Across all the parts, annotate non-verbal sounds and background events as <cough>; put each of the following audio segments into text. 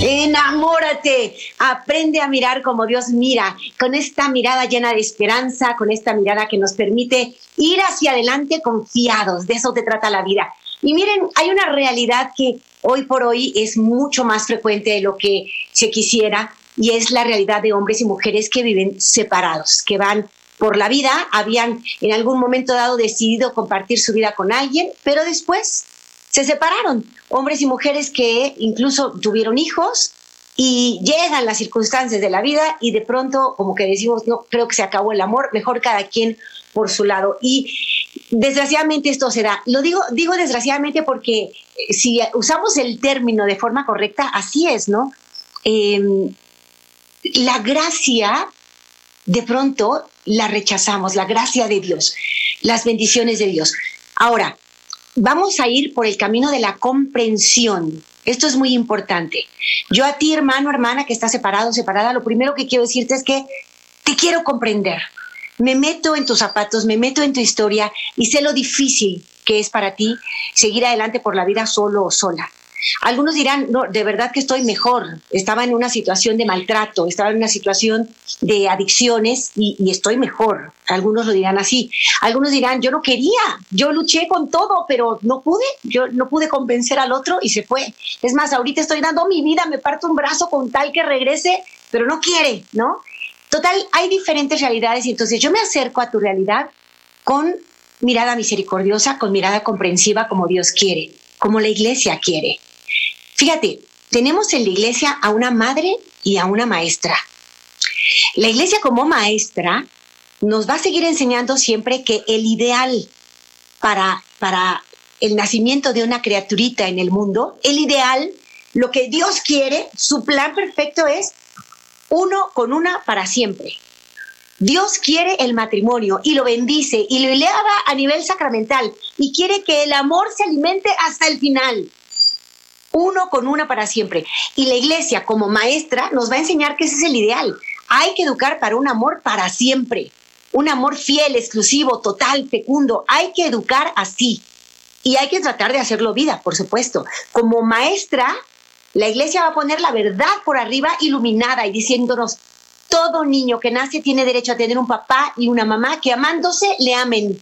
Enamórate, aprende a mirar como Dios mira, con esta mirada llena de esperanza, con esta mirada que nos permite ir hacia adelante confiados. De eso te trata la vida. Y miren, hay una realidad que hoy por hoy es mucho más frecuente de lo que se quisiera y es la realidad de hombres y mujeres que viven separados, que van por la vida, habían en algún momento dado decidido compartir su vida con alguien, pero después se separaron. Hombres y mujeres que incluso tuvieron hijos y llegan las circunstancias de la vida y de pronto como que decimos, no, creo que se acabó el amor, mejor cada quien por su lado. Y desgraciadamente esto se da. Lo digo, digo desgraciadamente porque eh, si usamos el término de forma correcta, así es, ¿no? Em, la gracia, de pronto, la rechazamos, la gracia de Dios, las bendiciones de Dios. Ahora, vamos a ir por el camino de la comprensión. Esto es muy importante. Yo a ti, hermano, hermana, que está separado, separada, lo primero que quiero decirte es que te quiero comprender me meto en tus zapatos, me meto en tu historia y sé lo difícil que es para ti seguir adelante por la vida solo o sola. Algunos dirán, no, de verdad que estoy mejor. Estaba en una situación de maltrato, estaba en una situación de adicciones y, y, estoy mejor. Algunos lo dirán así. Algunos dirán, yo no quería, yo luché con todo, pero no pude, yo no pude convencer al otro y se fue. Es más, ahorita estoy dando mi vida, me parto un brazo con tal que regrese, pero no quiere, ¿no? Total, hay diferentes realidades y entonces yo me acerco a tu realidad con mirada misericordiosa, con mirada comprensiva como Dios quiere, como la iglesia quiere. Fíjate, tenemos en la iglesia a una madre y a una maestra. La iglesia como maestra nos va a seguir enseñando siempre que el ideal para, para el nacimiento de una criaturita en el mundo, el ideal, lo que Dios quiere, su plan perfecto es uno con una para siempre. Dios quiere el matrimonio y lo bendice y lo eleva a nivel sacramental y quiere que el amor se alimente hasta el final. Uno con una para siempre. Y la iglesia como maestra nos va a enseñar que ese es el ideal. Hay que educar para un amor para siempre. Un amor fiel, exclusivo, total, fecundo. Hay que educar así. Y hay que tratar de hacerlo vida, por supuesto. Como maestra, la iglesia va a poner la verdad por arriba iluminada y diciéndonos, todo niño que nace tiene derecho a tener un papá y una mamá que amándose le amen.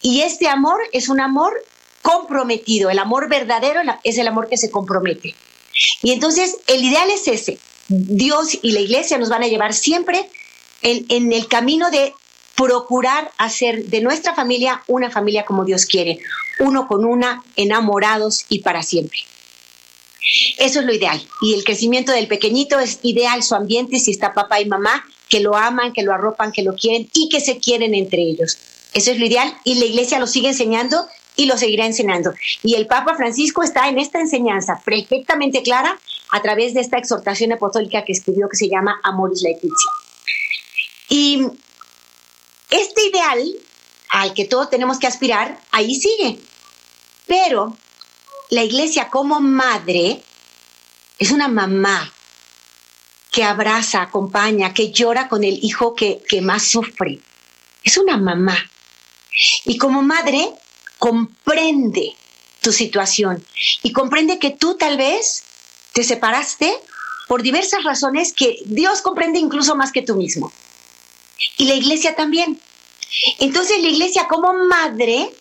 Y este amor es un amor comprometido, el amor verdadero es el amor que se compromete. Y entonces el ideal es ese. Dios y la iglesia nos van a llevar siempre en, el camino de procurar hacer de nuestra familia una familia como Dios quiere, uno con una, enamorados y para siempre. Eso es lo ideal. Y el crecimiento del pequeñito es ideal, su ambiente, si está papá y mamá, que lo aman, que lo arropan, que lo quieren y que se quieren entre ellos. Eso es lo ideal y la iglesia lo sigue enseñando y lo seguirá enseñando. Y el Papa Francisco está en esta enseñanza perfectamente clara a través de esta exhortación apostólica que escribió que se llama Amoris Laetitia. Y este ideal al que todos tenemos que aspirar, ahí sigue. Pero la iglesia como madre es una mamá que abraza, acompaña, que llora con el hijo que, que más sufre. Es una mamá. Y como madre comprende tu situación y comprende que tú tal vez te separaste por diversas razones que Dios comprende incluso más que tú mismo. Y la iglesia también. Entonces la iglesia como madre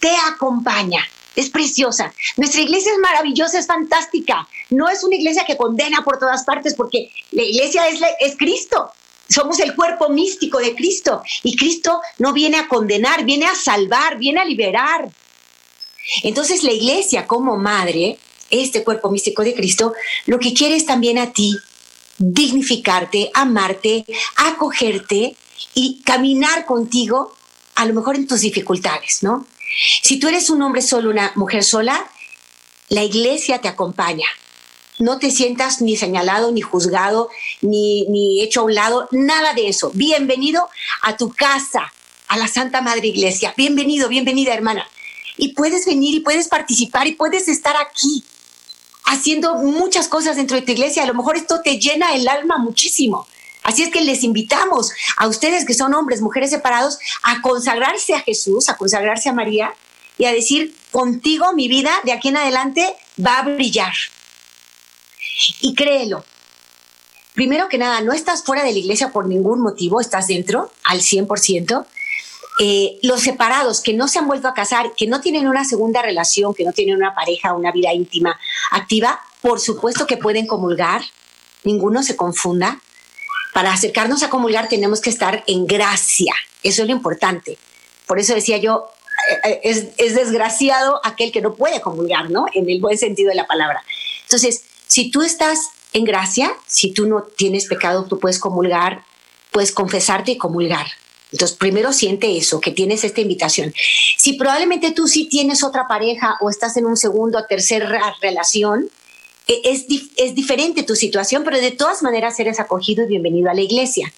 te acompaña es preciosa. Nuestra iglesia es maravillosa, es fantástica. No es una iglesia que condena por todas partes, porque la iglesia es, es Cristo. Somos el cuerpo místico de Cristo. Y Cristo no viene a condenar, viene a salvar, viene a liberar. Entonces la iglesia como madre, este cuerpo místico de Cristo, lo que quiere es también a ti dignificarte, amarte, acogerte y caminar contigo, a lo mejor en tus dificultades, ¿no? Si tú eres un hombre solo, una mujer sola, la iglesia te acompaña. No te sientas ni señalado, ni juzgado, ni, ni hecho a un lado, nada de eso. Bienvenido a tu casa, a la Santa Madre Iglesia. Bienvenido, bienvenida hermana. Y puedes venir y puedes participar y puedes estar aquí haciendo muchas cosas dentro de tu iglesia. A lo mejor esto te llena el alma muchísimo. Así es que les invitamos a ustedes que son hombres, mujeres separados, a consagrarse a Jesús, a consagrarse a María y a decir, contigo mi vida de aquí en adelante va a brillar. Y créelo. Primero que nada, no estás fuera de la iglesia por ningún motivo, estás dentro al 100%. Eh, los separados que no se han vuelto a casar, que no tienen una segunda relación, que no tienen una pareja, una vida íntima activa, por supuesto que pueden comulgar, ninguno se confunda. Para acercarnos a comulgar tenemos que estar en gracia, eso es lo importante. Por eso decía yo, eh, eh, es, desgraciado aquel que no puede comulgar, ¿no? En el buen sentido de la palabra. Entonces, si tú estás en gracia, si tú no tienes pecado, tú puedes comulgar, puedes confesarte y comulgar. Entonces, primero siente eso, que tienes esta invitación. Si probablemente tú sí tienes otra pareja o estás en un segundo o tercera relación, e, es, es diferente tu situación, pero de todas maneras eres acogido y bienvenido a la iglesia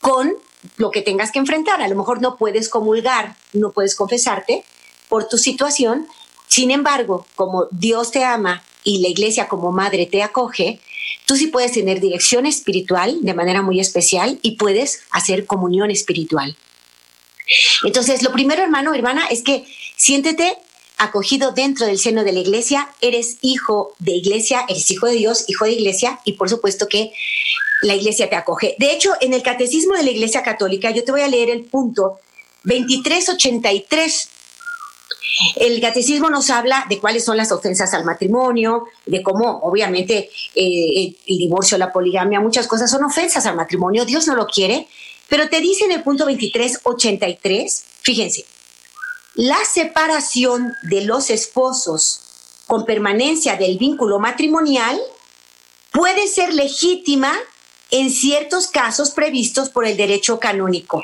con lo que tengas que enfrentar. A lo mejor no puedes comulgar, no puedes confesarte por tu situación. Sin embargo, como Dios te ama y la iglesia como madre te acoge, tú sí puedes tener dirección espiritual de manera muy especial y puedes hacer comunión espiritual. Entonces, lo primero, hermano, hermana, es que siéntete acogido dentro del seno de la iglesia, eres hijo de iglesia, eres hijo de Dios, hijo de iglesia, y por supuesto que la iglesia te acoge. De hecho, en el catecismo de la iglesia católica, yo te voy a leer el punto 2383. El catecismo nos habla de cuáles son las ofensas al matrimonio, de cómo, obviamente, eh, el divorcio, la poligamia, muchas cosas son ofensas al matrimonio. Dios no lo quiere, pero te dice en el punto 2383, fíjense, la separación de los esposos con permanencia del vínculo matrimonial puede ser legítima en ciertos casos previstos por el derecho canónico.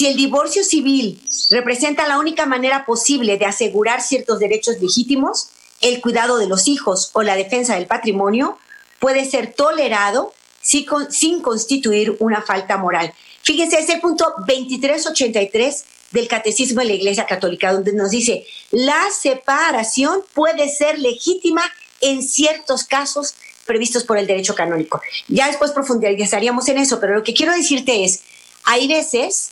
Si el divorcio civil representa la única manera posible de asegurar ciertos derechos legítimos, el cuidado de los hijos o la defensa del patrimonio puede ser tolerado sin constituir una falta moral. Fíjense, es el punto 2383 del Catecismo de la Iglesia Católica, donde nos dice, la separación puede ser legítima en ciertos casos previstos por el derecho canónico. Ya después profundizaríamos en eso, pero lo que quiero decirte es, hay veces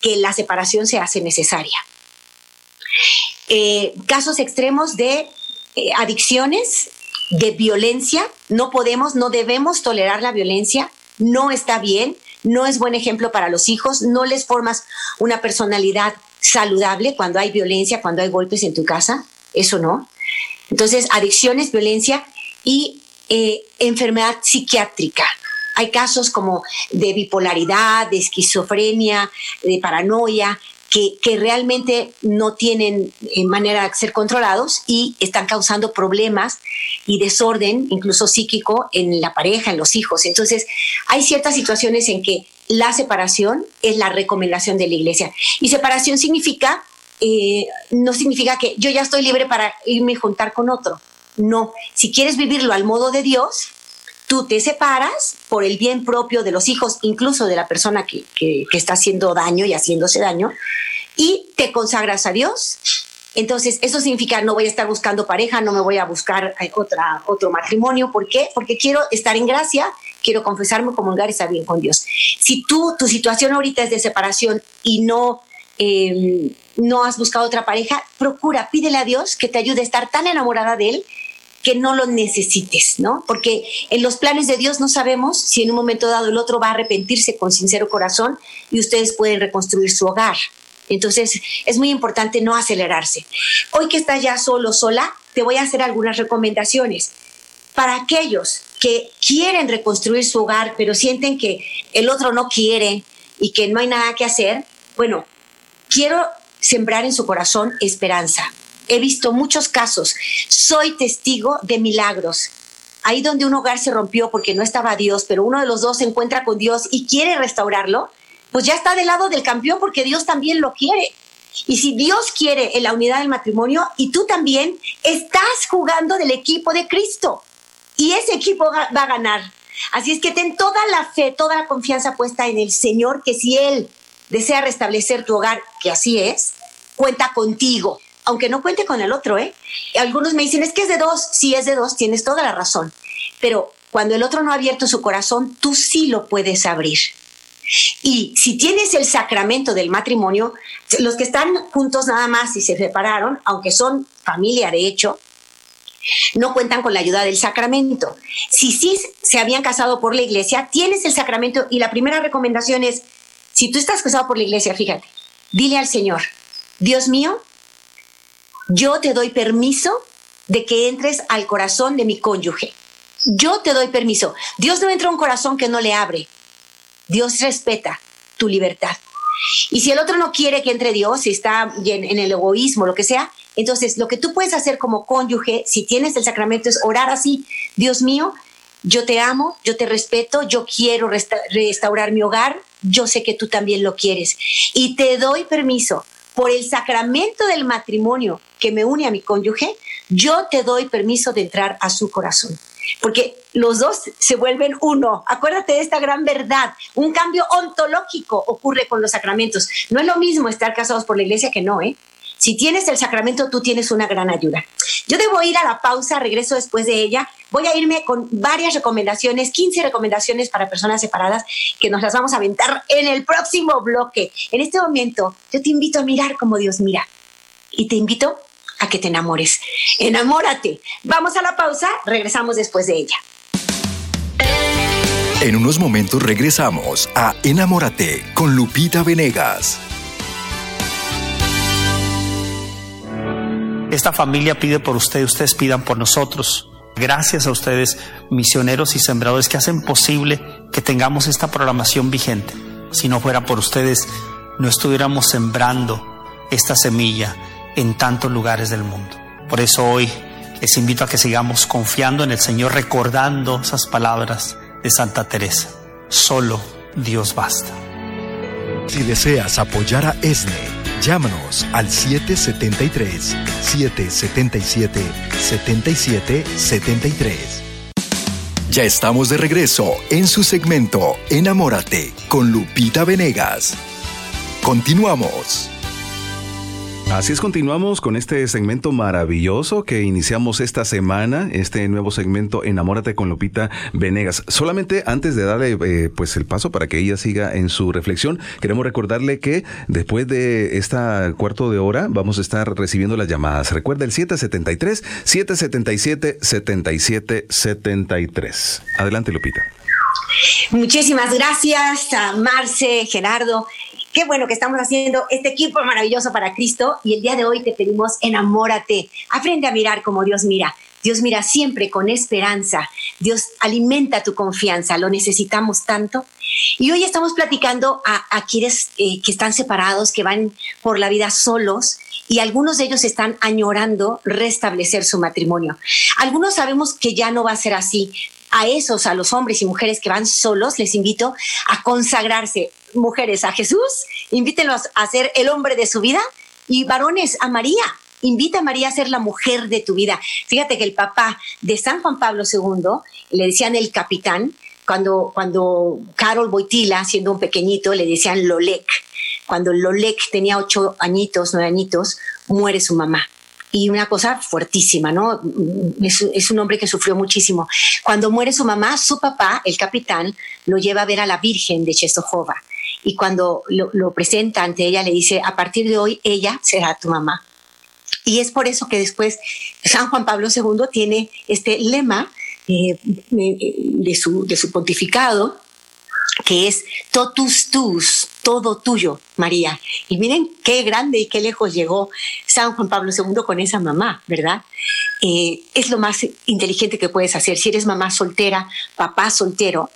que la separación se hace necesaria. Eh, casos extremos de eh, adicciones, de violencia, no podemos, no debemos tolerar la violencia, no está bien, no es buen ejemplo para los hijos, no les formas una personalidad saludable cuando hay violencia, cuando hay golpes en tu casa, eso no. Entonces, adicciones, violencia y eh, enfermedad psiquiátrica. Hay casos como de bipolaridad, de esquizofrenia, de paranoia, que, realmente no tienen eh, manera de ser controlados y están causando problemas y desorden, incluso psíquico, en la pareja, en los hijos. Entonces, hay ciertas situaciones en que la separación es la recomendación de la iglesia. Y separación significa, eh, no significa que yo ya estoy libre para irme a juntar con otro. No, si quieres vivirlo al modo de Dios, tú te separas por el bien propio de los hijos, incluso de la persona que, está haciendo daño y haciéndose daño, y te consagras a Dios. Entonces, eso significa no voy a estar buscando pareja, no me voy a buscar eh, otra, otro matrimonio. ¿Por qué? Porque quiero estar en gracia, quiero confesarme, comulgar y estar bien con Dios. Si tú, tu situación ahorita es de separación y no, em, no has buscado otra pareja, procura, pídele a Dios que te ayude a estar tan enamorada de Él que no lo necesites, ¿no? Porque en los planes de Dios no sabemos si en un momento dado el otro va a arrepentirse con sincero corazón y ustedes pueden reconstruir su hogar. Entonces es muy importante no acelerarse. Hoy que estás ya solo, sola, te voy a hacer algunas recomendaciones. Para aquellos que quieren reconstruir su hogar, pero sienten que el otro no quiere y que no hay nada que hacer, bueno, quiero sembrar en su corazón esperanza he visto muchos casos, soy testigo de milagros. Ahí donde un hogar se rompió porque no estaba Dios, pero uno de los dos se encuentra con Dios y quiere restaurarlo, pues ya está del lado del campeón porque Dios también lo quiere. Y si Dios quiere en la unidad del matrimonio y tú también estás jugando del equipo de Cristo y ese equipo va a ganar. Así es que ten toda la fe, toda la confianza puesta en el Señor, que si Él desea restablecer tu hogar, que así es, cuenta contigo, aunque no cuente con el otro, ¿eh? Algunos me dicen, es que es de dos, si es de dos, tienes toda la razón, pero cuando el otro no ha abierto su corazón, tú sí lo puedes abrir. Y si tienes el sacramento del matrimonio, los que están juntos nada más y se separaron, aunque son familia de hecho, no cuentan con la ayuda del sacramento. Si sí se habían casado por la iglesia, tienes el sacramento y la primera recomendación es, si tú estás casado por la iglesia, fíjate, dile al Señor, Dios mío, yo te doy permiso de que entres al corazón de mi cónyuge. Yo te doy permiso. Dios no entra a un corazón que no le abre. Dios respeta tu libertad. Y si el otro no quiere que entre Dios, si está en, el egoísmo, lo que sea, entonces lo que tú puedes hacer como cónyuge, si tienes el sacramento, es orar así, Dios mío, yo te amo, yo te respeto, yo quiero restaurar mi hogar, yo sé que tú también lo quieres. Y te doy permiso por el sacramento del matrimonio que me une a mi cónyuge, yo te doy permiso de entrar a su corazón porque los dos se vuelven uno. Acuérdate de esta gran verdad. Un cambio ontológico ocurre con los sacramentos. No es lo mismo estar casados por la iglesia que no, ¿eh? Si tienes el sacramento, tú tienes una gran ayuda. Yo debo ir a la pausa, regreso después de ella. Voy a irme con varias recomendaciones, 15 recomendaciones para personas separadas que nos las vamos a aventar en el próximo bloque. En este momento, yo te invito a mirar como Dios mira. Y te invito a que te enamores. Enamórate. Vamos a la pausa, regresamos después de ella. En unos momentos regresamos a Enamórate con Lupita Venegas. Esta familia pide por ustedes, ustedes pidan por nosotros. Gracias a ustedes, misioneros y sembradores, que hacen posible que tengamos esta programación vigente. Si no fuera por ustedes, no estuviéramos sembrando esta semilla en tantos lugares del mundo. Por eso hoy les invito a que sigamos confiando en el Señor, recordando esas palabras de Santa Teresa. Solo Dios basta. Si deseas apoyar a ESNE, llámanos al 777-777-7773. Ya estamos de regreso en su segmento Enamórate con Lupita Venegas. Continuamos. Así es, continuamos con este segmento maravilloso que iniciamos esta semana, este nuevo segmento Enamórate con Lupita Venegas. Solamente antes de darle eh, pues el paso para que ella siga en su reflexión, queremos recordarle que después de esta cuarto de hora vamos a estar recibiendo las llamadas. Recuerda el 773 777 7773. Adelante, Lupita. Muchísimas gracias a Marce, Gerardo. Qué bueno que estamos haciendo este equipo maravilloso para Cristo y el día de hoy te pedimos enamórate, aprende a mirar como Dios mira. Dios mira siempre con esperanza. Dios alimenta tu confianza, lo necesitamos tanto. Y hoy estamos platicando a, quienes eh, que están separados, que van por la vida solos y algunos de ellos están añorando restablecer su matrimonio. Algunos sabemos que ya no va a ser así, a esos, a los hombres y mujeres que van solos, les invito a consagrarse, mujeres a Jesús, invítenlos a ser el hombre de su vida y varones a María. Invita a María a ser la mujer de tu vida. Fíjate que el papá de San Juan Pablo II, le decían el capitán, cuando, cuando Carol Boitila, siendo un pequeñito, le decían Lolek. Cuando Lolek tenía ocho añitos, nueve añitos, muere su mamá y una cosa fuertísima, ¿no? Es, un hombre que sufrió muchísimo. Cuando muere su mamá, su papá, el capitán, lo lleva a ver a la Virgen de Chestojova y cuando lo, presenta ante ella le dice, a partir de hoy ella será tu mamá. Y es por eso que después San Juan Pablo II tiene este lema eh, de, su, pontificado, que es totus tus, todo tuyo, María. Y miren qué grande y qué lejos llegó San Juan Pablo II con esa mamá, ¿verdad? Eh, es lo más inteligente que puedes hacer. Si eres mamá soltera, papá soltero,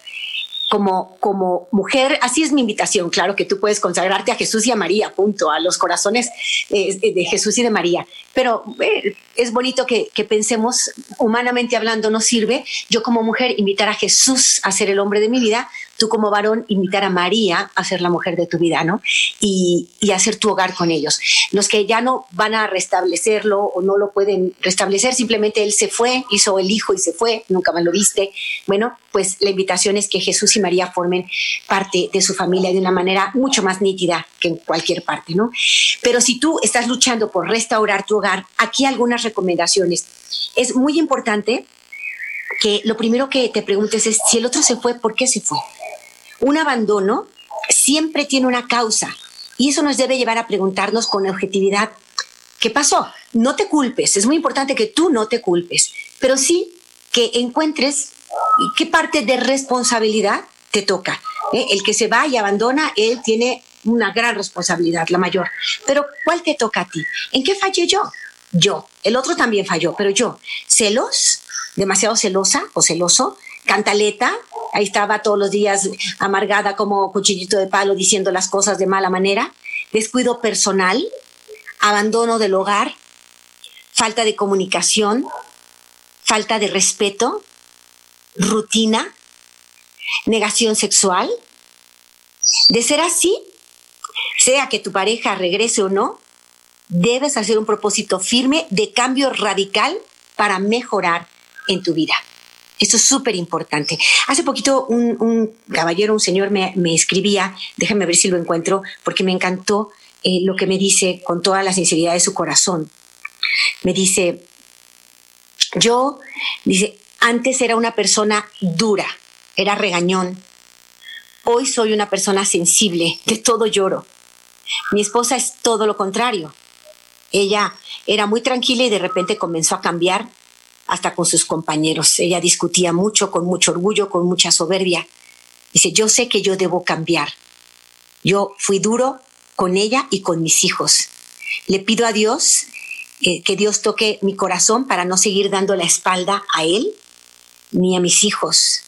como, como mujer, así es mi invitación, claro que tú puedes consagrarte a Jesús y a María, punto, a los corazones eh, de Jesús y de María. Pero eh, es bonito que, que, pensemos, humanamente hablando, nos sirve, yo como mujer invitar a Jesús a ser el hombre de mi vida, tú como varón invitar a María a ser la mujer de tu vida, ¿no? Y, y hacer tu hogar con ellos. Los que ya no van a restablecerlo o no lo pueden restablecer, simplemente él se fue, hizo el hijo y se fue, nunca más lo viste. Bueno, pues la invitación es que Jesús y María formen parte de su familia de una manera mucho más nítida que en cualquier parte, ¿no? Pero si tú estás luchando por restaurar tu hogar, aquí algunas recomendaciones. Es muy importante que lo primero que te preguntes es si el otro se fue, ¿por qué se fue? Un abandono siempre tiene una causa y eso nos debe llevar a preguntarnos con objetividad, ¿qué pasó? No te culpes, es muy importante que tú no te culpes, pero sí que encuentres qué parte de responsabilidad te toca. ¿eh? El que se va y abandona, él tiene una gran responsabilidad, la mayor. Pero ¿cuál te toca a ti? ¿En qué fallé yo? Yo. El otro también falló, pero yo. ¿Celos? demasiado celosa o celoso, cantaleta, ahí estaba todos los días amargada como cuchillito de palo diciendo las cosas de mala manera, descuido personal, abandono del hogar, falta de comunicación, falta de respeto, rutina, negación sexual. De ser así, sea que tu pareja regrese o no, debes hacer un propósito firme de cambio radical para mejorar en tu vida. Esto es súper importante. Hace poquito un, caballero, un señor me, escribía, déjame ver si lo encuentro, porque me encantó eh, lo que me dice con toda la sinceridad de su corazón. Me dice, yo, dice, antes era una persona dura, era regañón. Hoy soy una persona sensible, de todo lloro. Mi esposa es todo lo contrario. Ella era muy tranquila y de repente comenzó a cambiar hasta con sus compañeros. Ella discutía mucho, con mucho orgullo, con mucha soberbia. Dice, yo sé que yo debo cambiar. Yo fui duro con ella y con mis hijos. Le pido a Dios eh, que Dios toque mi corazón para no seguir dando la espalda a Él ni a mis hijos.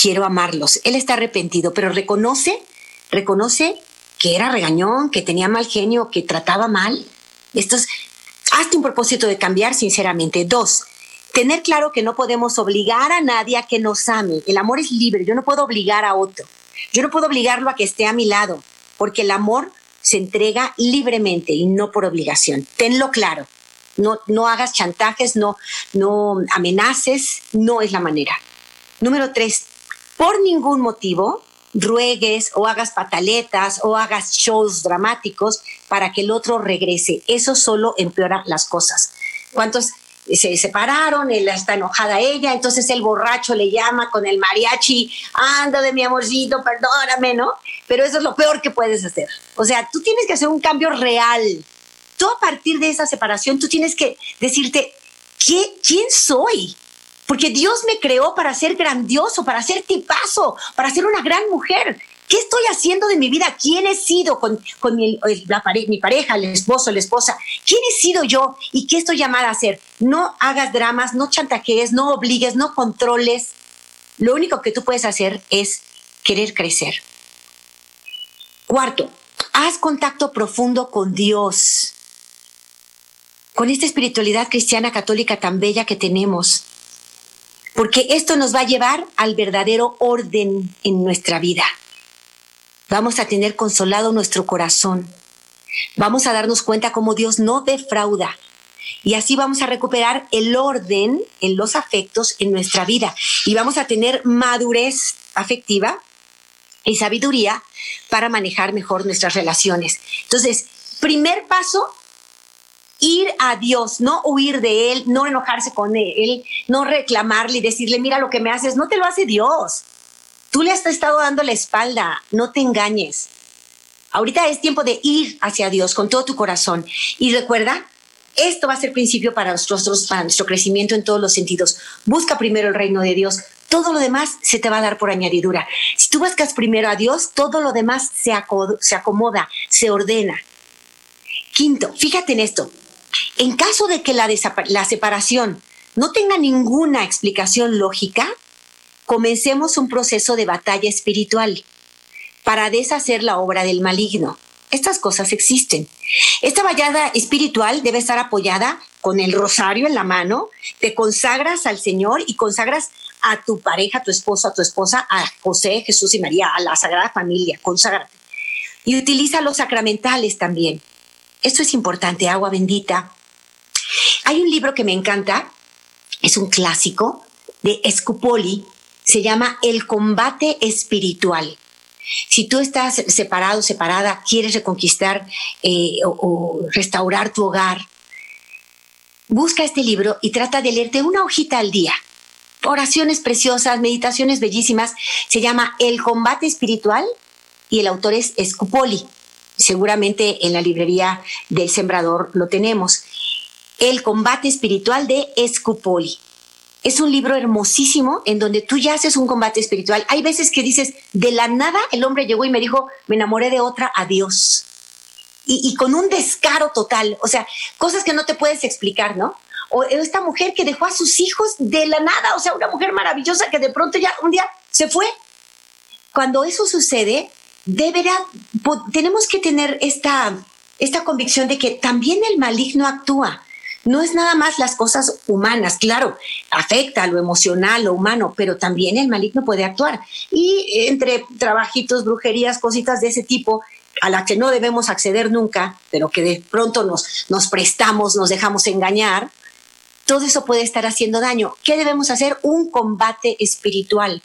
Quiero amarlos. Él está arrepentido, pero reconoce, reconoce que era regañón, que tenía mal genio, que trataba mal. Esto es, hazte un propósito de cambiar sinceramente. Dos, tener claro que no podemos obligar a nadie a que nos ame. El amor es libre, yo no puedo obligar a otro. Yo no puedo obligarlo a que esté a mi lado, porque el amor se entrega libremente y no por obligación. Tenlo claro. No, no hagas chantajes, no, no amenaces, no es la manera. Número tres, por ningún motivo ruegues o hagas pataletas o hagas shows dramáticos para que el otro regrese. Eso solo empeora las cosas. ¿Cuántos se separaron, él está enojada ella, entonces el borracho le llama con el mariachi, anda de mi amorcito, perdóname, ¿no? Pero eso es lo peor que puedes hacer. O sea, tú tienes que hacer un cambio real. Tú a partir de esa separación, tú tienes que decirte, ¿qué, ¿quién soy? Porque Dios me creó para ser grandioso, para ser tipazo, para ser una gran mujer. ¿Qué estoy haciendo de mi vida? ¿Quién he sido con, mi, mi pareja, el esposo, la esposa? ¿Quién he sido yo y qué estoy llamada a hacer? No hagas dramas, no chantajees, no obligues, no controles. Lo único que tú puedes hacer es querer crecer. Cuarto, haz contacto profundo con Dios, con esta espiritualidad cristiana católica tan bella que tenemos, porque esto nos va a llevar al verdadero orden en nuestra vida. Vamos a tener consolado nuestro corazón. Vamos a darnos cuenta cómo Dios no defrauda. Y así vamos a recuperar el orden en los afectos en nuestra vida. Y vamos a tener madurez afectiva y sabiduría para manejar mejor nuestras relaciones. Entonces, primer paso, ir a Dios, no huir de Él, no enojarse con Él, no reclamarle y decirle, mira lo que me haces, no te lo hace Dios. Tú le has estado dando la espalda, no te engañes. Ahorita es tiempo de ir hacia Dios con todo tu corazón. Y recuerda, esto va a ser principio para nosotros, para nuestro crecimiento en todos los sentidos. Busca primero el reino de Dios. Todo lo demás se te va a dar por añadidura. Si tú buscas primero a Dios, todo lo demás se, acomoda, se ordena. Quinto, fíjate en esto. En caso de que la, separación no tenga ninguna explicación lógica, comencemos un proceso de batalla espiritual para deshacer la obra del maligno. Estas cosas existen. Esta batalla espiritual debe estar apoyada con el rosario en la mano, te consagras al Señor y consagras a tu pareja, a tu esposo, a tu esposa, a José, Jesús y María, a la Sagrada Familia, conságrate. Y utiliza los sacramentales también. Esto es importante, agua bendita. Hay un libro que me encanta, es un clásico de Escupoli, se llama El combate espiritual. Si tú estás separado, separada, quieres reconquistar eh, o, restaurar tu hogar, busca este libro y trata de leerte una hojita al día. Oraciones preciosas, meditaciones bellísimas. Se llama El combate espiritual y el autor es Escupoli. Seguramente en la librería del Sembrador lo tenemos. El combate espiritual de Escupoli. Es un libro hermosísimo en donde tú ya haces un combate espiritual. Hay veces que dices, de la nada el hombre llegó y me dijo, me enamoré de otra, adiós. Y, y con un descaro total, o sea, cosas que no te puedes explicar, ¿no? O esta mujer que dejó a sus hijos de la nada, o sea, una mujer maravillosa que de pronto ya un día se fue. Cuando eso sucede, deberá, tenemos que tener esta, esta convicción de que también el maligno actúa no es nada más las cosas humanas, claro, afecta lo emocional, lo humano, pero también el maligno puede actuar. Y entre trabajitos, brujerías, cositas de ese tipo, a las que no debemos acceder nunca, pero que de pronto nos, nos prestamos, nos dejamos engañar, todo eso puede estar haciendo daño. ¿Qué debemos hacer? Un combate espiritual.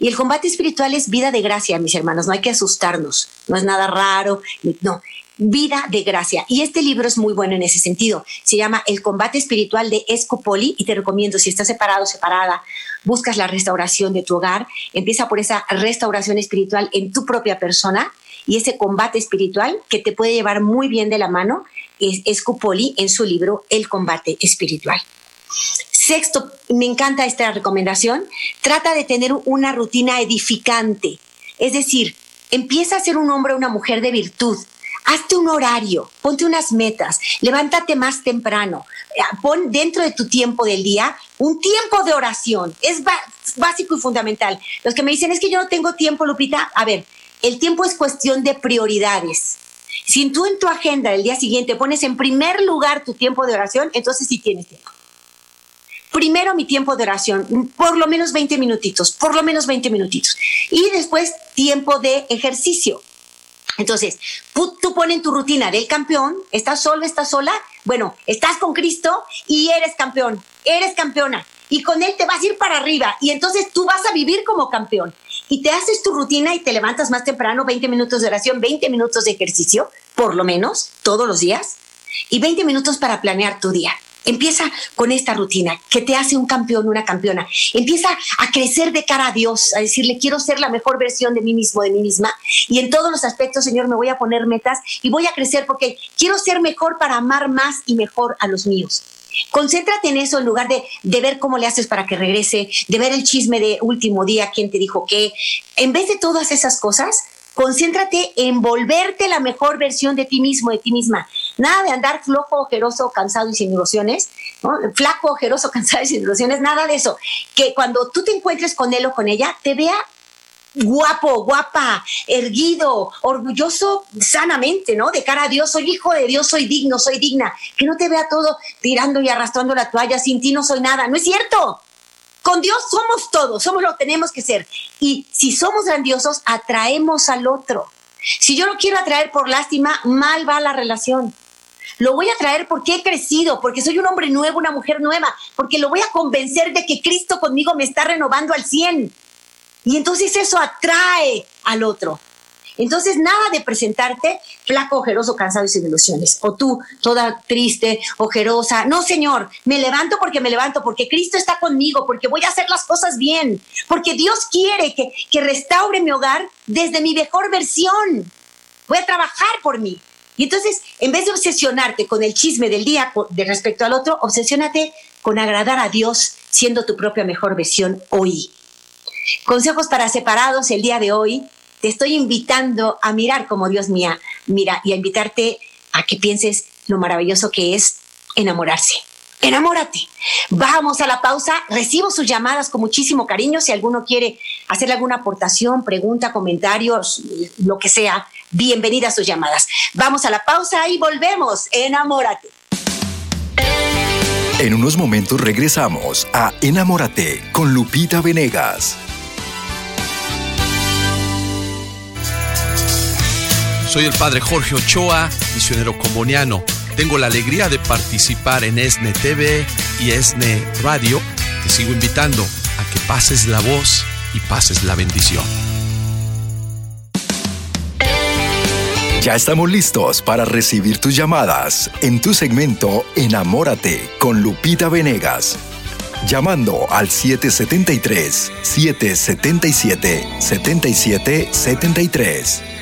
Y el combate espiritual es vida de gracia, mis hermanos, no hay que asustarnos, no es nada raro, no, vida de gracia. Y este libro es muy bueno en ese sentido. Se llama El combate espiritual de Escopoli y te recomiendo, si estás separado, separada, buscas la restauración de tu hogar, empieza por esa restauración espiritual en tu propia persona y ese combate espiritual que te puede llevar muy bien de la mano es Escopoli en su libro El combate espiritual. Sexto, me encanta esta recomendación, trata de tener una rutina edificante, es decir, empieza a ser un hombre o una mujer de virtud, hazte un horario, ponte unas metas, levántate más temprano, eh, pon dentro de tu tiempo del día un tiempo de oración. Es básico y fundamental. Los que me dicen, es que yo no tengo tiempo, Lupita, a ver, el tiempo es cuestión de prioridades. Si tú en tu agenda del día siguiente pones en primer lugar tu tiempo de oración, entonces sí tienes tiempo. Primero mi tiempo de oración, por lo menos 20 minutitos, por lo menos 20 minutitos. Y después tiempo de ejercicio. Entonces, tú pones en tu rutina del campeón, estás solo, estás sola, bueno, estás con Cristo y eres campeón, eres campeona. Y con Él te vas a ir para arriba y entonces tú vas a vivir como campeón. Y te haces tu rutina y te levantas más temprano, 20 minutos de oración, 20 minutos de ejercicio, por lo menos, todos los días, y 20 minutos para planear tu día. Empieza con esta rutina que te hace un campeón, una campeona. Empieza a crecer de cara a Dios, a decirle, quiero ser la mejor versión de mí mismo, de mí misma. Y en todos los aspectos, Señor, me voy a poner metas y voy a crecer porque quiero ser mejor para amar más y mejor a los míos. Concéntrate en eso en lugar de, de, ver cómo le haces para que regrese, de ver el chisme de último día, quién te dijo qué. En vez de todas esas cosas, concéntrate en volverte la mejor versión de ti mismo, de ti misma. Nada de andar flojo, ojeroso, cansado y sin ilusiones, flaco, ojeroso, <laughs> cansado y sin ilusiones, nada de eso. Que cuando tú te encuentres con él o con ella, te vea guapo, guapa, erguido, orgulloso sanamente, ¿no? De cara a Dios, soy hijo de Dios, soy digno, soy digna. Que no te vea todo tirando y arrastrando la toalla, sin ti no soy nada. No es cierto. Con Dios somos todos, somos lo que tenemos que ser. Y si somos grandiosos, atraemos al otro. Si yo lo quiero atraer por lástima, mal va la relación. Lo voy a traer porque he crecido, porque soy un hombre nuevo, una mujer nueva, porque lo voy a convencer de que Cristo conmigo me está renovando al 100. Y entonces eso atrae al otro. Entonces, nada de presentarte flaco, ojeroso, cansado y sin ilusiones. O tú, toda triste, ojerosa. No, Señor, me levanto porque me levanto, porque Cristo está conmigo, porque voy a hacer las cosas bien, porque Dios quiere que, que restaure mi hogar desde mi mejor versión. Voy a trabajar por mí. Y entonces, en vez de obsesionarte con el chisme del día de respecto al otro, obsesiónate con agradar a Dios siendo tu propia mejor versión hoy. Consejos para separados el día de hoy. Te estoy invitando a mirar como Dios mía mira y a invitarte a que pienses lo maravilloso que es enamorarse. Enamórate. Vamos a la pausa. Recibo sus llamadas con muchísimo cariño. Si alguno quiere hacer alguna aportación, pregunta, comentarios, lo que sea, bienvenidas sus llamadas. Vamos a la pausa y volvemos. Enamórate. En unos momentos regresamos a Enamórate con Lupita Venegas. Soy el padre Jorge Ochoa, misionero comuniano. Tengo la alegría de participar en ESNE TV y ESNE Radio. Te sigo invitando a que pases la voz y pases la bendición. Ya estamos listos para recibir tus llamadas en tu segmento Enamórate con Lupita Venegas. Llamando al 773-777-7773.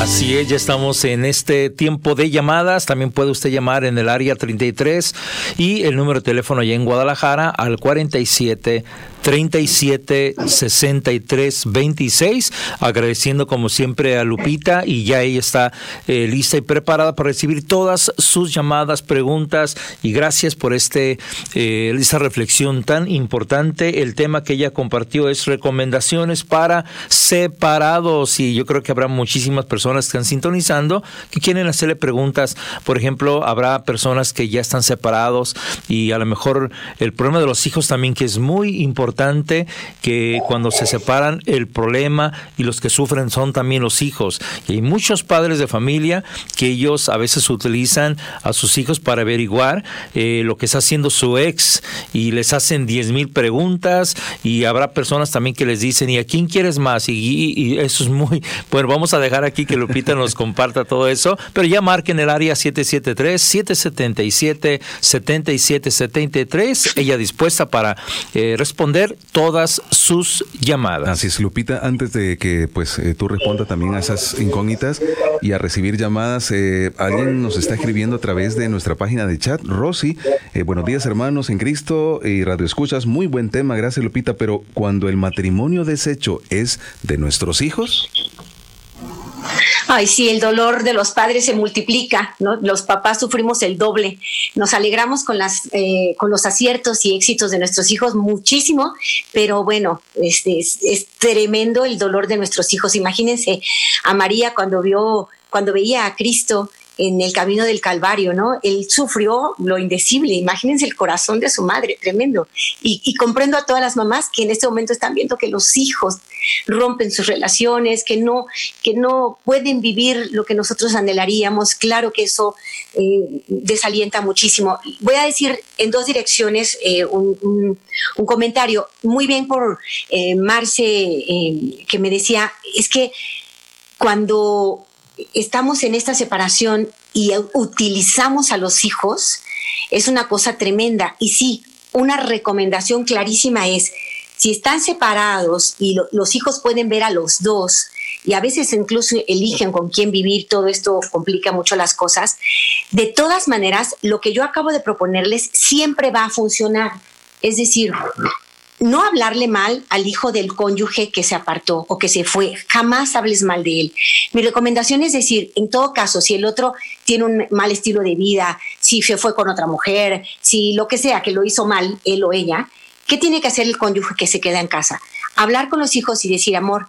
Así es, ya estamos en este tiempo de llamadas. También puede usted llamar en el área 33 y el número de teléfono allá en Guadalajara al 47 37 63 26. Agradeciendo como siempre a Lupita y ya ella está eh, lista y preparada para recibir todas sus llamadas, preguntas y gracias por este eh, esta reflexión tan importante. El tema que ella compartió es recomendaciones para separados y yo creo que habrá muchísimas personas que están sintonizando que quieren hacerle preguntas. Por ejemplo, habrá personas que ya están separados y a lo mejor el problema de los hijos también que es muy importante importante que cuando se separan el problema y los que sufren son también los hijos. Y hay muchos padres de familia que ellos a veces utilizan a sus hijos para averiguar eh, lo que está haciendo su ex y les hacen diez mil preguntas y habrá personas también que les dicen, ¿y a quién quieres más? Y, eso es muy... Bueno, vamos a dejar aquí que Lupita nos comparta todo eso, pero ya marquen el área 773-777-7773, ella dispuesta para eh, responder todas sus llamadas. Así es, Lupita, antes de que pues eh, tú respondas también a esas incógnitas y a recibir llamadas, eh, alguien nos está escribiendo a través de nuestra página de chat. Rosy, eh, buenos días hermanos en Cristo y Radio Escuchas, muy buen tema, gracias Lupita, pero cuando el matrimonio deshecho es de nuestros hijos, Ay, sí, el dolor de los padres se multiplica, ¿no? Los papás sufrimos el doble. Nos alegramos con, las, eh, con los aciertos y éxitos de nuestros hijos muchísimo, pero bueno, este, es, es tremendo el dolor de nuestros hijos. Imagínense a María cuando vio, cuando veía a Cristo en el camino del Calvario, ¿no? Él sufrió lo indecible, imagínense el corazón de su madre, tremendo. Y, comprendo a todas las mamás que en este momento están viendo que los hijos rompen sus relaciones, que no, que no pueden vivir lo que nosotros anhelaríamos. Claro que eso eh, desalienta muchísimo. Voy a decir en dos direcciones eh, un, comentario muy bien por eh, Marce que me decía, es que cuando estamos en esta separación y utilizamos a los hijos, es una cosa tremenda. Y sí, una recomendación clarísima es, si están separados y los hijos pueden ver a los dos, y a veces incluso eligen con quién vivir, todo esto complica mucho las cosas, de todas maneras, lo que yo acabo de proponerles siempre va a funcionar. Es decir, no hablarle mal al hijo del cónyuge que se apartó o que se fue. Jamás hables mal de él. Mi recomendación es decir, en todo caso, si el otro tiene un mal estilo de vida, si se fue con otra mujer, si lo que sea que lo hizo mal, él o ella, ¿qué tiene que hacer el cónyuge que se queda en casa? Hablar con los hijos y decir, amor,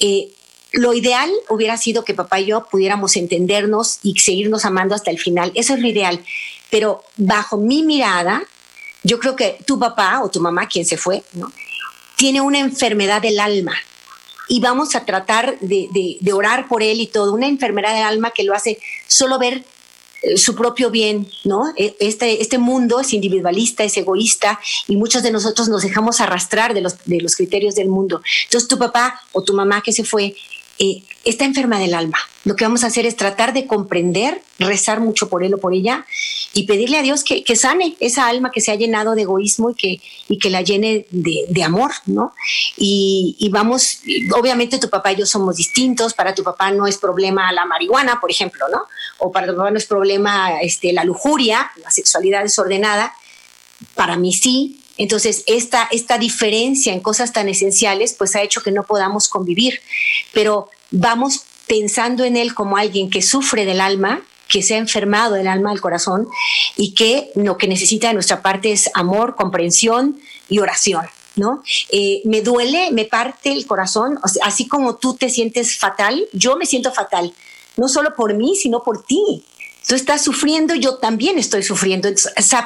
eh, lo ideal hubiera sido que papá y yo pudiéramos entendernos y seguirnos amando hasta el final. Eso es lo ideal. Pero bajo mi mirada, yo creo que tu papá o tu mamá, quien se fue, tiene una enfermedad del alma y vamos a tratar de, orar por él y todo, una enfermedad del alma que lo hace solo ver su propio bien, ¿no? E, este, este mundo es individualista, es egoísta y muchos de nosotros nos dejamos arrastrar de los, de los criterios del mundo. Entonces tu papá o tu mamá que se fue eh, está enferma del alma. Lo que vamos a hacer es tratar de comprender, rezar mucho por él o por ella y pedirle a Dios que, sane esa alma que se ha llenado de egoísmo y que, y que la llene de, amor, ¿no? Y, vamos, obviamente tu papá y yo somos distintos, para tu papá no es problema la marihuana, por ejemplo, ¿no? O para tu papá no es problema este, la lujuria, la sexualidad desordenada, para mí sí, entonces, esta, esta diferencia en cosas tan esenciales, pues ha hecho que no podamos convivir, pero vamos pensando en él como alguien que sufre del alma, que se ha enfermado del alma, del corazón, y que lo que necesita de nuestra parte es amor, comprensión y oración. ¿no? Eh, me duele, me parte el corazón, así como tú te sientes fatal, yo me siento fatal, no solo por mí, sino por ti Tú estás sufriendo, yo también estoy sufriendo.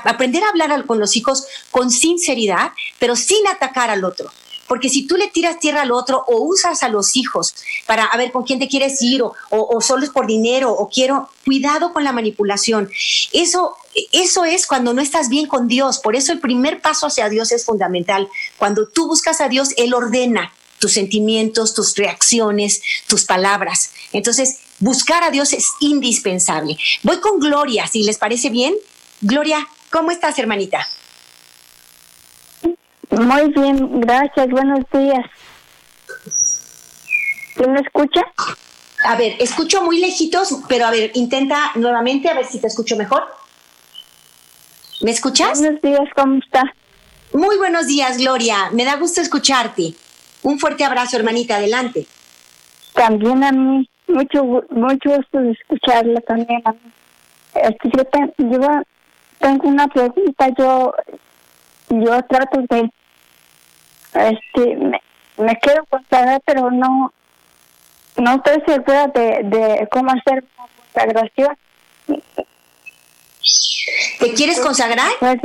aprender a hablar con los hijos con sinceridad, pero sin atacar al otro. Porque si tú le tiras tierra al otro o usas a los hijos para ver con quién te quieres ir o, o, solo es por dinero o quiero, cuidado con la manipulación. Eso, eso es cuando no estás bien con Dios. Por eso el primer paso hacia Dios es fundamental. Cuando tú buscas a Dios, Él ordena tus sentimientos, tus reacciones, tus palabras. Entonces, buscar a Dios es indispensable. Voy con Gloria, si les parece bien. Gloria, ¿cómo estás, hermanita? Muy bien, gracias. Buenos días. ¿Quién me escucha? A ver, escucho muy lejitos, pero a ver, intenta nuevamente a ver si te escucho mejor. ¿Me escuchas? Buenos días, ¿cómo está? Muy buenos días, Gloria. Me da gusto escucharte. Un fuerte abrazo, hermanita. Adelante. También a mí. Mucho, mucho gusto de escucharla también a mí. Este, yo, tengo una pregunta. Yo, yo trato de este me, quiero consagrar pero no no estoy segura de, de cómo hacer una consagración ¿te quieres consagrar? Pues,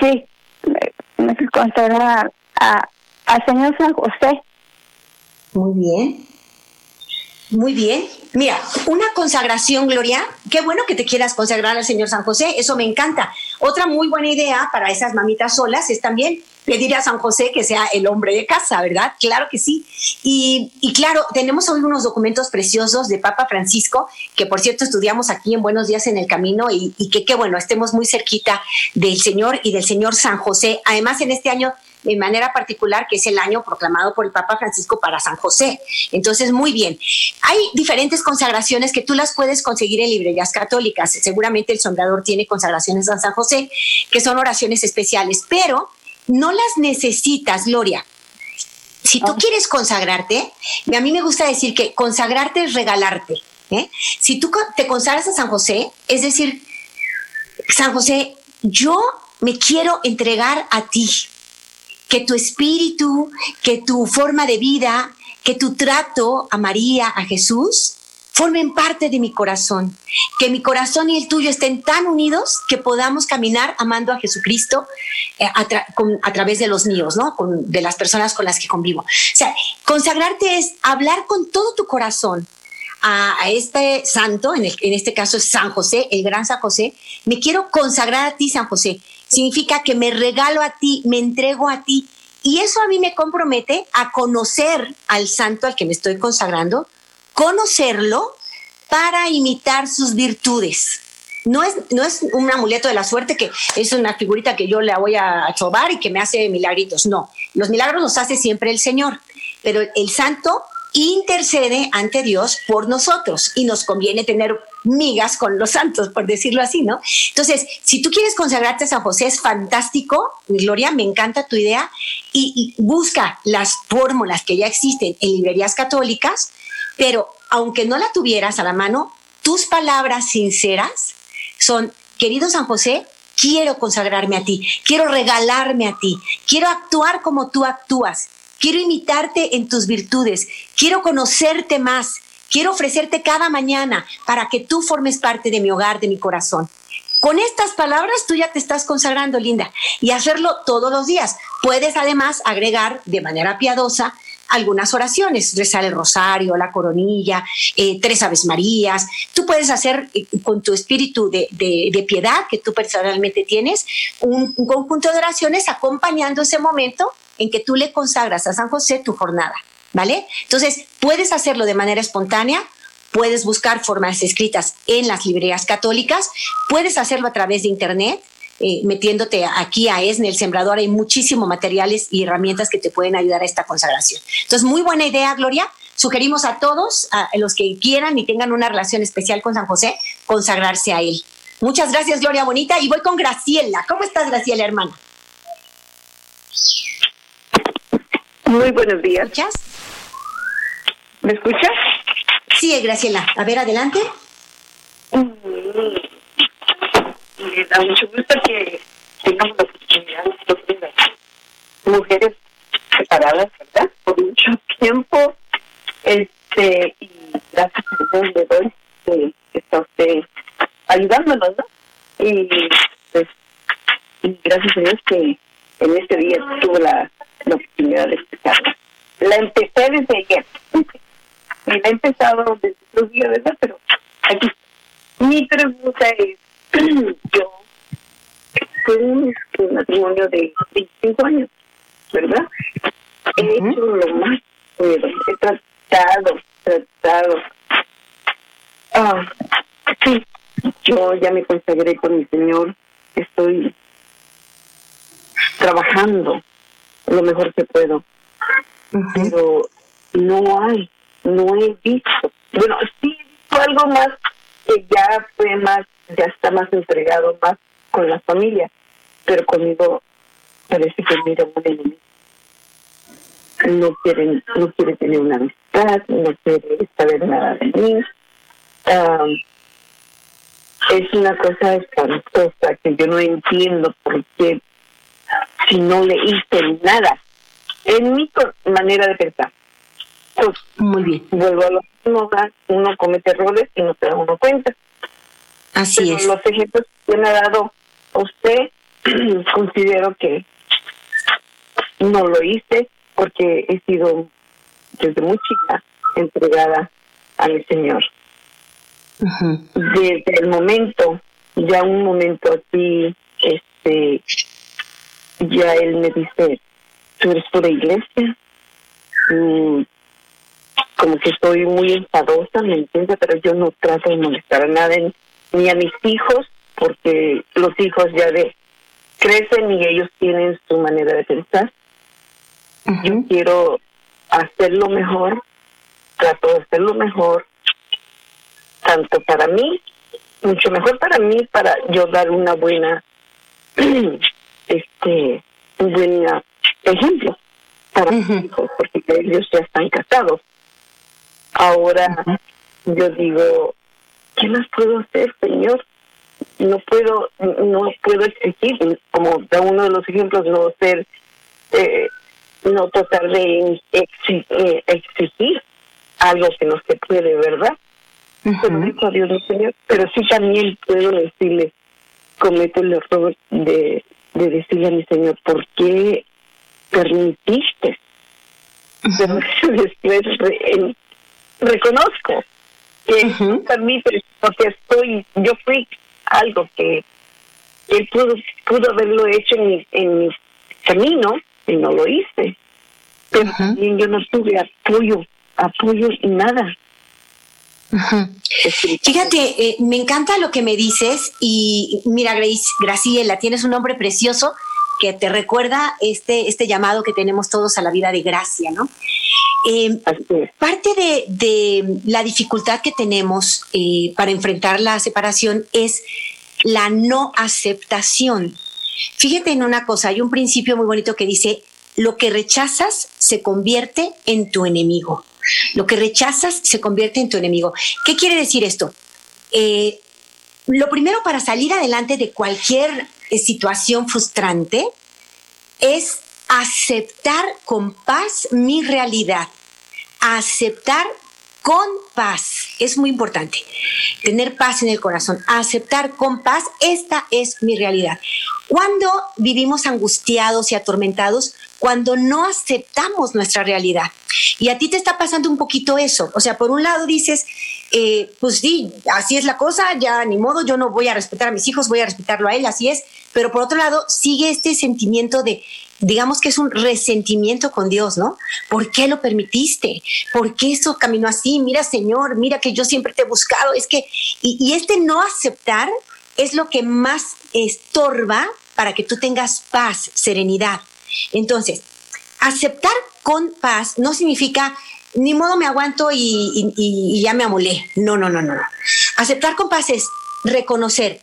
sí me, me quiero consagrar a, al Señor San José muy bien muy bien. Mira, una consagración, Gloria. Qué bueno que te quieras consagrar al Señor San José. Eso me encanta. Otra muy buena idea para esas mamitas solas es también pedir a San José que sea el hombre de casa, ¿verdad? Claro que sí. Y, claro, tenemos hoy unos documentos preciosos de Papa Francisco, que por cierto estudiamos aquí en Buenos Días en el Camino y, y que qué bueno, estemos muy cerquita del Señor y del Señor San José. Además, en este año de manera particular, que es el año proclamado por el Papa Francisco para San José. Entonces, muy bien. Hay diferentes consagraciones que tú las puedes conseguir en librerías católicas. Seguramente el sondador tiene consagraciones a San José, que son oraciones especiales, pero no las necesitas, Gloria. Si tú ah. quieres consagrarte, a mí me gusta decir que consagrarte es regalarte. ¿eh? Si tú te consagras a San José, es decir, San José, yo me quiero entregar a ti que tu espíritu, que tu forma de vida, que tu trato a María, a Jesús, formen parte de mi corazón, que mi corazón y el tuyo estén tan unidos que podamos caminar amando a Jesucristo eh, a, través de los míos, ¿no? de las personas con las que convivo. O sea, consagrarte es hablar con todo tu corazón a, este santo, en, en este caso es San José, el gran San José, me quiero consagrar a ti, San José significa que me regalo a ti, me entrego a ti. Y eso a mí me compromete a conocer al santo al que me estoy consagrando, conocerlo para imitar sus virtudes. No es, no es un amuleto de la suerte que es una figurita que yo le voy a chobar y que me hace milagritos. No, los milagros los hace siempre el Señor, pero el santo intercede ante Dios por nosotros y nos conviene tener migas con los santos, por decirlo así, ¿no? Entonces, si tú quieres consagrarte a San José, es fantástico, Gloria, me encanta tu idea, y, busca las fórmulas que ya existen en librerías católicas, pero aunque no la tuvieras a la mano, tus palabras sinceras son, querido San José, quiero consagrarme a ti, quiero regalarme a ti, quiero actuar como tú actúas, quiero imitarte en tus virtudes, quiero conocerte más, quiero ofrecerte cada mañana para que tú formes parte de mi hogar, de mi corazón. Con estas palabras tú ya te estás consagrando, linda, y hacerlo todos los días. Puedes además agregar de manera piadosa algunas oraciones, rezar el rosario, la coronilla, eh, tres aves marías. Tú puedes hacer eh, con tu espíritu de, piedad que tú personalmente tienes un conjunto de oraciones acompañando ese momento en que tú le consagras a San José tu jornada, ¿vale? Entonces, puedes hacerlo de manera espontánea, puedes buscar formas escritas en las librerías católicas, puedes hacerlo a través de Internet, eh, metiéndote aquí a ESNE, el sembrador, hay muchísimos materiales y herramientas que te pueden ayudar a esta consagración. Entonces, muy buena idea, Gloria. Sugerimos a todos, a los que quieran y tengan una relación especial con San José, consagrarse a él. Muchas gracias, Gloria Bonita. Y voy con Graciela. ¿Cómo estás, Graciela, hermana? Muy buenos días. ¿Me escuchas? ¿Me escuchas? Sí, Graciela. A ver, adelante. Mm, y me da mucho gusto que tengamos la oportunidad de las mujeres separadas, ¿verdad? Por mucho tiempo. Este, y gracias a Dios de hoy eh, está usted ayudándonos, ¿no? Y, pues, y gracias a Dios que una cosa espantosa que yo no entiendo por qué si no le hice nada. En mi manera de pensar. Pues, Muy bien. Vuelvo a lo mismo, uno comete errores y no se da uno cuenta. Así Pero es. los ejemplos que me ha dado usted, <clears throat> considero que no lo hice porque he sido desde muy chica entregada a mi Desde el momento, ya un momento así, este, ya él me dice, tú eres pura iglesia. Mm, como que estoy muy enfadosa, ¿me entiende? Pero yo no trato de molestar a nadie, ni a mis hijos, porque los hijos ya de crecen y ellos tienen su manera de pensar. Yo quiero hacerlo mejor, trato de hacerlo mejor, tanto para mí, mucho mejor para mí, para yo dar una buena, <clears throat> este, un buen ah, ejemplo para mis hijos, porque ellos ya están casados. Ahora yo digo, ¿qué más puedo hacer, Señor? No puedo, no puedo exigir, como da uno de los ejemplos, no ser, eh, no tratar de exi- eh, exigir algo que no se puede, ¿verdad? Pero dijo a Dios, no, Señor, pero sí también puedo decirle, cometo el error de, de decirle a mi Señor, ¿por qué permitiste? Pero <laughs> después re- reconozco que no permites porque estoy, yo fui algo que él pudo, pudo haberlo hecho en mi, en mi camino y no lo hice. Pero también yo no tuve apoyo, apoyo y nada. Fíjate, eh, me encanta lo que me dices y mira, Grace, Graciela, tienes un nombre precioso que te recuerda este, este llamado que tenemos todos a la vida de gracia, ¿no? Eh, parte de, de la dificultad que tenemos eh, para enfrentar la separación es la no aceptación. Fíjate en una cosa, hay un principio muy bonito que dice, lo que rechazas se convierte en tu enemigo. Lo que rechazas se convierte en tu enemigo. ¿Qué quiere decir esto? Eh, lo primero para salir adelante de cualquier eh, situación frustrante es aceptar con paz mi realidad. Aceptar con paz. Es muy importante. Tener paz en el corazón. Aceptar con paz, esta es mi realidad. Cuando vivimos angustiados y atormentados, cuando no aceptamos nuestra realidad. Y a ti te está pasando un poquito eso. O sea, por un lado dices, eh, pues sí, así es la cosa, ya ni modo, yo no voy a respetar a mis hijos, voy a respetarlo a él, así es. Pero por otro lado, sigue este sentimiento de, digamos que es un resentimiento con Dios, ¿no? ¿Por qué lo permitiste? ¿Por qué eso caminó así? Mira, Señor, mira que yo siempre te he buscado. Es que, y, y este no aceptar es lo que más estorba para que tú tengas paz, serenidad. Entonces, aceptar con paz no significa ni modo me aguanto y, ya me amolé. No, no, no, no. no. Aceptar con paz es reconocer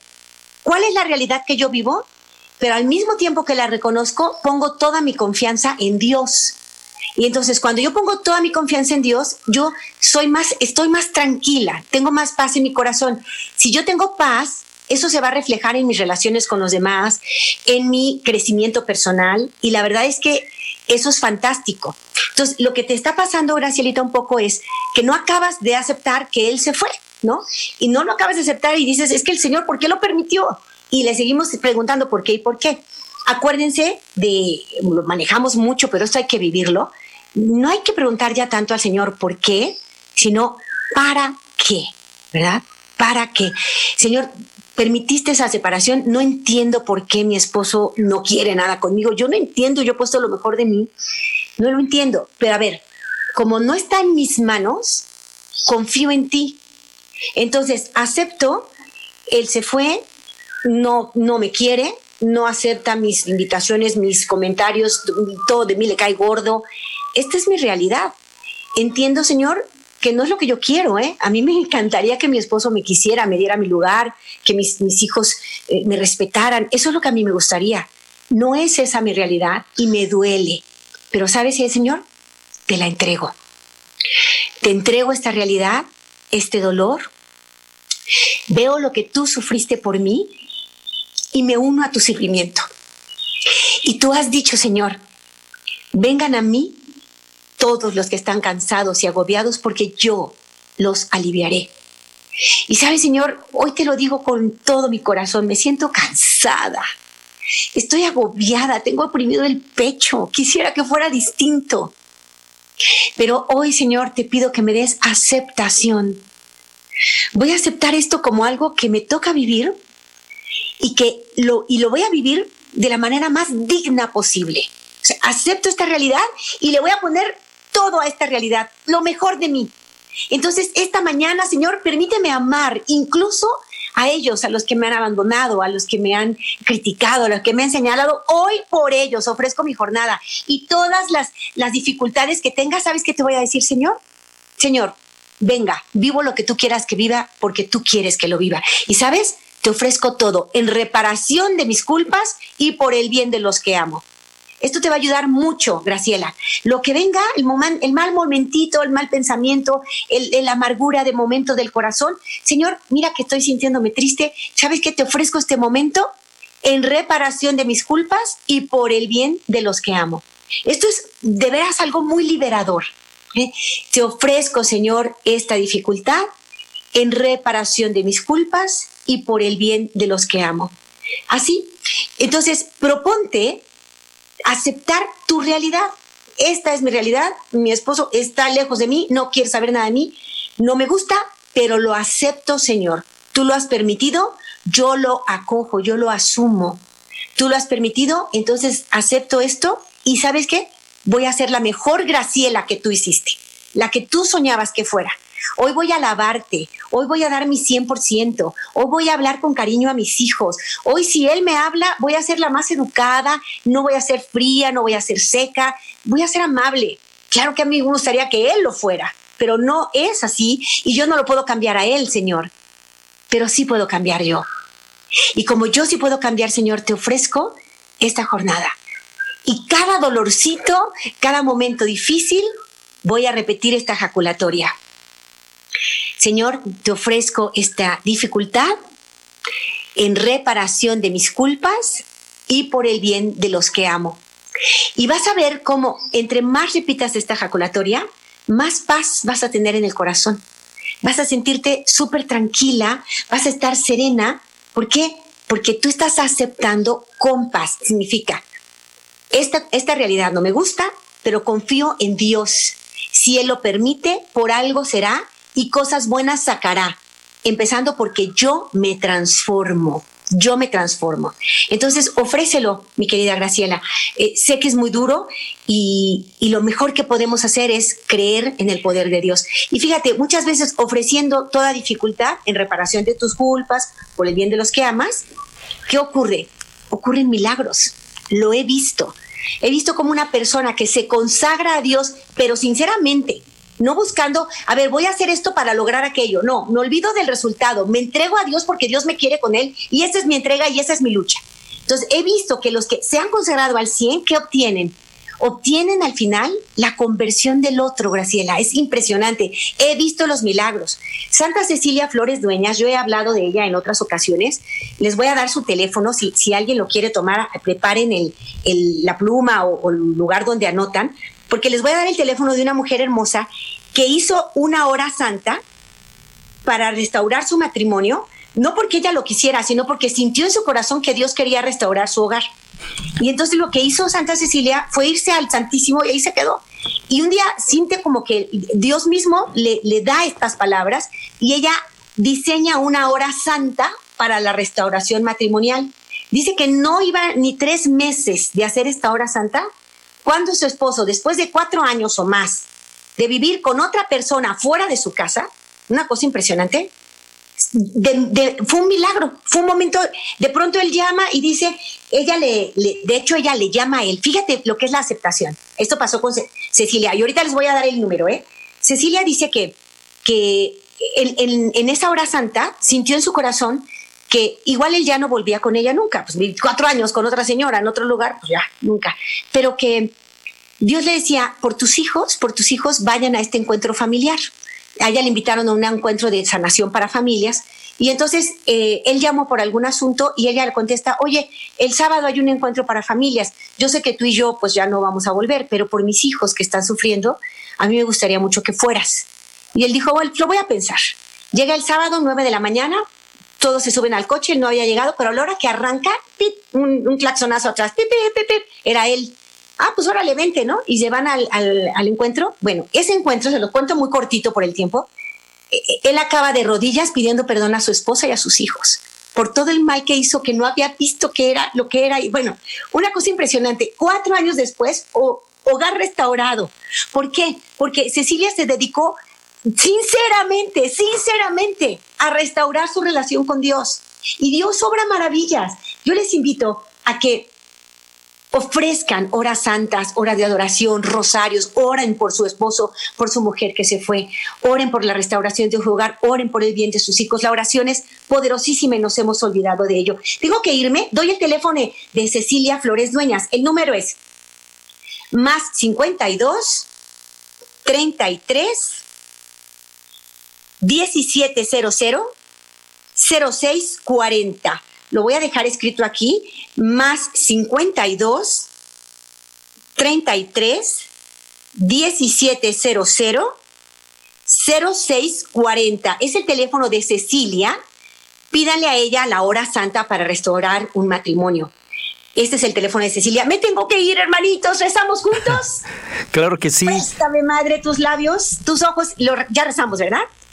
cuál es la realidad que yo vivo, pero al mismo tiempo que la reconozco, pongo toda mi confianza en Dios. Y entonces cuando yo pongo toda mi confianza en Dios, yo soy más, estoy más tranquila, tengo más paz en mi corazón. Si yo tengo paz, eso se va a reflejar en mis relaciones con los demás, en mi crecimiento personal. Y la verdad es que eso es fantástico. Entonces, lo que te está pasando, Gracielita, un poco es que no acabas de aceptar que Él se fue, ¿no? Y no lo acabas de aceptar y dices, es que el Señor, ¿por qué lo permitió? y le seguimos preguntando por qué y por qué. Acuérdense de, lo manejamos mucho, pero esto hay que vivirlo. No hay que preguntar ya tanto al Señor por qué, sino para qué, ¿verdad? ¿Para qué? Señor, permitiste esa separación, no entiendo por qué mi esposo no quiere nada conmigo, yo no entiendo, yo he puesto lo mejor de mí, no lo entiendo, pero a ver, como no está en mis manos, confío en ti. Entonces, acepto, él se fue, no, no me quiere, no acepta mis invitaciones, mis comentarios, todo de mí le cae gordo. Esta es mi realidad. Entiendo, Señor, que no es lo que yo quiero, ¿eh? A mí me encantaría que mi esposo me quisiera, me diera mi lugar, que mis, hijos eh, me respetaran. Eso es lo que a mí me gustaría. No es esa mi realidad y me duele. Pero ¿sabes qué, Señor? Te la entrego. Te entrego esta realidad, este dolor. Veo lo que tú sufriste por mí y me uno a tu sufrimiento. Y tú has dicho, Señor, vengan a mí todos los que están cansados y agobiados, porque yo los aliviaré. Y sabes, Señor, hoy te lo digo con todo mi corazón, me siento cansada, estoy agobiada, tengo oprimido el pecho, quisiera que fuera distinto. Pero hoy, Señor, te pido que me des aceptación. Voy a aceptar esto como algo que me toca vivir y que lo, y lo voy a vivir de la manera más digna posible. acepto esta realidad y le voy a poner todo a esta realidad, lo mejor de mí. Entonces, esta mañana, Señor, permíteme amar incluso a ellos, a los que me han abandonado, a los que me han criticado, a los que me han señalado. Hoy por ellos ofrezco mi jornada y todas las, las dificultades que tenga, ¿sabes qué te voy a decir, Señor? Señor, venga, vivo lo que tú quieras que viva porque tú quieres que lo viva. Y sabes, te ofrezco todo en reparación de mis culpas y por el bien de los que amo. Esto te va a ayudar mucho, Graciela. Lo que venga, el, mal momentito, el mal pensamiento, la amargura de momento del corazón. Señor, mira que estoy sintiéndome triste. ¿Sabes qué te ofrezco este momento? En reparación de mis culpas y por el bien de los que amo. Esto es de veras algo muy liberador. ¿eh? Te ofrezco, Señor, esta dificultad en reparación de mis culpas y por el bien de los que amo. Así, entonces, proponte aceptar tu realidad. Esta es mi realidad, mi esposo está lejos de mí, no quiere saber nada de mí, no me gusta, pero lo acepto, Señor. Tú lo has permitido, yo lo acojo, yo lo asumo. Tú lo has permitido, entonces acepto esto y ¿sabes qué? Voy a ser la mejor Graciela que tú hiciste, la que tú soñabas que fuera. Hoy voy a alabarte, hoy voy a dar mi 100%, hoy voy a hablar con cariño a mis hijos. Hoy si él me habla, voy a ser la más educada, no voy a ser fría, no voy a ser seca, voy a ser amable. Claro que a mí me gustaría que él lo fuera, pero no es así y yo no lo puedo cambiar a él, Señor. Pero sí puedo cambiar yo. Y como yo sí puedo cambiar, Señor, te ofrezco esta jornada. Y cada dolorcito, cada momento difícil, voy a repetir esta ejaculatoria. Señor, te ofrezco esta dificultad en reparación de mis culpas y por el bien de los que amo. Y vas a ver cómo entre más repitas esta ejaculatoria, más paz vas a tener en el corazón. Vas a sentirte súper tranquila, vas a estar serena. ¿Por qué? Porque tú estás aceptando con paz. Significa, esta, esta realidad no me gusta, pero confío en Dios. Si Él lo permite, por algo será y cosas buenas sacará, empezando porque yo me transformo. Yo me transformo. Entonces, ofrécelo, mi querida Graciela. Eh, sé que es muy duro y, y lo mejor que podemos hacer es creer en el poder de Dios. Y fíjate, muchas veces ofreciendo toda dificultad en reparación de tus culpas, por el bien de los que amas, ¿qué ocurre? Ocurren milagros. Lo he visto. He visto como una persona que se consagra a Dios, pero sinceramente, no buscando, a ver, voy a hacer esto para lograr aquello. No, me olvido del resultado, me entrego a Dios porque Dios me quiere con Él y esa es mi entrega y esa es mi lucha. Entonces, he visto que los que se han consagrado al 100, ¿qué obtienen? Obtienen al final la conversión del otro, Graciela. Es impresionante. He visto los milagros. Santa Cecilia Flores Dueñas, yo he hablado de ella en otras ocasiones. Les voy a dar su teléfono. Si, si alguien lo quiere tomar, preparen el, la pluma o, el lugar donde anotan porque les voy a dar el teléfono de una mujer hermosa que hizo una hora santa para restaurar su matrimonio. no porque ella lo quisiera, sino porque sintió en su corazón que Dios quería restaurar su hogar. Y entonces lo que hizo Santa Cecilia fue irse al Santísimo y ahí se quedó. Y un día siente como que Dios mismo le, le da estas palabras y ella diseña una hora santa para la restauración matrimonial. Dice que no iba ni tres meses de hacer esta hora santa cuando su esposo, después de cuatro años o más de vivir con otra persona fuera de su casa, una cosa impresionante, fue un milagro, fue un momento, de pronto él llama y dice, ella le, de hecho ella le llama a él, fíjate lo que es la aceptación, esto pasó con Cecilia, y ahorita les voy a dar el número, ¿eh? Cecilia dice que, que en, esa hora santa sintió en su corazón que igual él ya no volvía con ella nunca, pues cuatro años con otra señora en otro lugar, pues ya, nunca, pero que Dios le decía, por tus hijos, por tus hijos vayan a este encuentro familiar a ella le invitaron a un encuentro de sanación para familias y entonces eh, él llamó por algún asunto y ella le contesta, oye, el sábado hay un encuentro para familias, yo sé que tú y yo pues ya no vamos a volver, pero por mis hijos que están sufriendo, a mí me gustaría mucho que fueras. Y él dijo, bueno, lo voy a pensar. Llega el sábado, 9 de la mañana, todos se suben al coche, él no había llegado, pero a la hora que arranca, un, un claxonazo atrás, era él ah, pues órale, vente, ¿no? Y se van al, al, encuentro. Bueno, ese encuentro, se lo cuento muy cortito por el tiempo, eh, eh, él acaba de rodillas pidiendo perdón a su esposa y a sus hijos por todo el mal que hizo, que no había visto que era lo que era. Y bueno, una cosa impresionante, cuatro años después, hogar restaurado. ¿Por qué? Porque Cecilia se dedicó sinceramente, sinceramente, a restaurar su relación con Dios. Y Dios obra maravillas. Yo les invito a que ofrezcan horas santas, horas de adoración, rosarios, oren por su esposo, por su mujer que se fue, oren por la restauración de su hogar, oren por el bien de sus hijos. La oración es poderosísima y nos hemos olvidado de ello. Tengo que irme, doy el teléfono de Cecilia Flores Dueñas. El número es más 52 33 1700 0640 lo voy a dejar escrito aquí, más 52 33 1700 0640. Es el teléfono de Cecilia. Pídale a ella la hora santa para restaurar un matrimonio. Este es el teléfono de Cecilia. Me tengo que ir, hermanitos. ¿Rezamos juntos? <laughs> claro que sí. Préstame, madre, tus labios, tus ojos. ya rezamos, ¿verdad?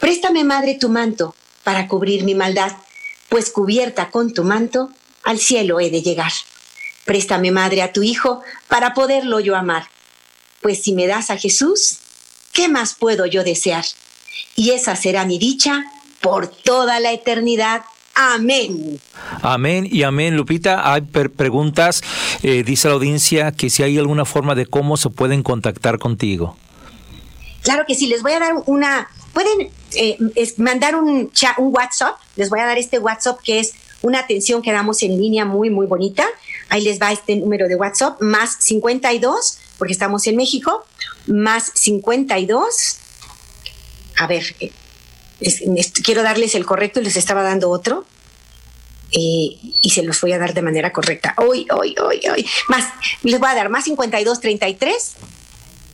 Préstame, madre, tu manto, para cubrir mi maldad, pues cubierta con tu manto, al cielo he de llegar. Préstame, madre, a tu hijo, para poderlo yo amar, pues si me das a Jesús, ¿qué más puedo yo desear? Y esa será mi dicha por toda la eternidad. Amén. Amén y amén. Lupita, hay preguntas. Eh, dice la audiencia que si hay alguna forma de cómo se pueden contactar contigo. Claro que sí, les voy a dar una, pueden eh, mandar un, WhatsApp, les voy a dar este WhatsApp que es una atención que damos en línea muy, muy bonita. Ahí les va este número de WhatsApp, más 52, porque estamos en México, más 52. A ver, eh, quiero darles el correcto y les estaba dando otro. Eh, y se los voy a dar de manera correcta. Hoy, hoy, hoy, hoy. Más, les voy a dar más 52 33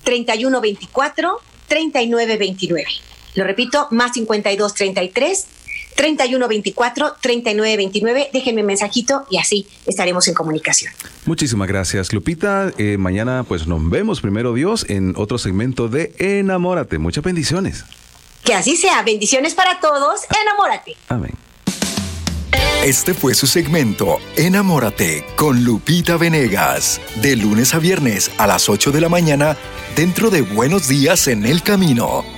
31 24 39 29. Lo repito, más 52 33 31 24 39 29. Déjenme un mensajito y así estaremos en comunicación. Muchísimas gracias, Lupita. Eh, mañana, pues nos vemos, primero Dios, en otro segmento de Enamórate. Muchas bendiciones. Que así sea. Bendiciones para todos. Enamórate. Amén. Este fue su segmento Enamórate con Lupita Venegas, de lunes a viernes a las 8 de la mañana, dentro de Buenos Días en el Camino.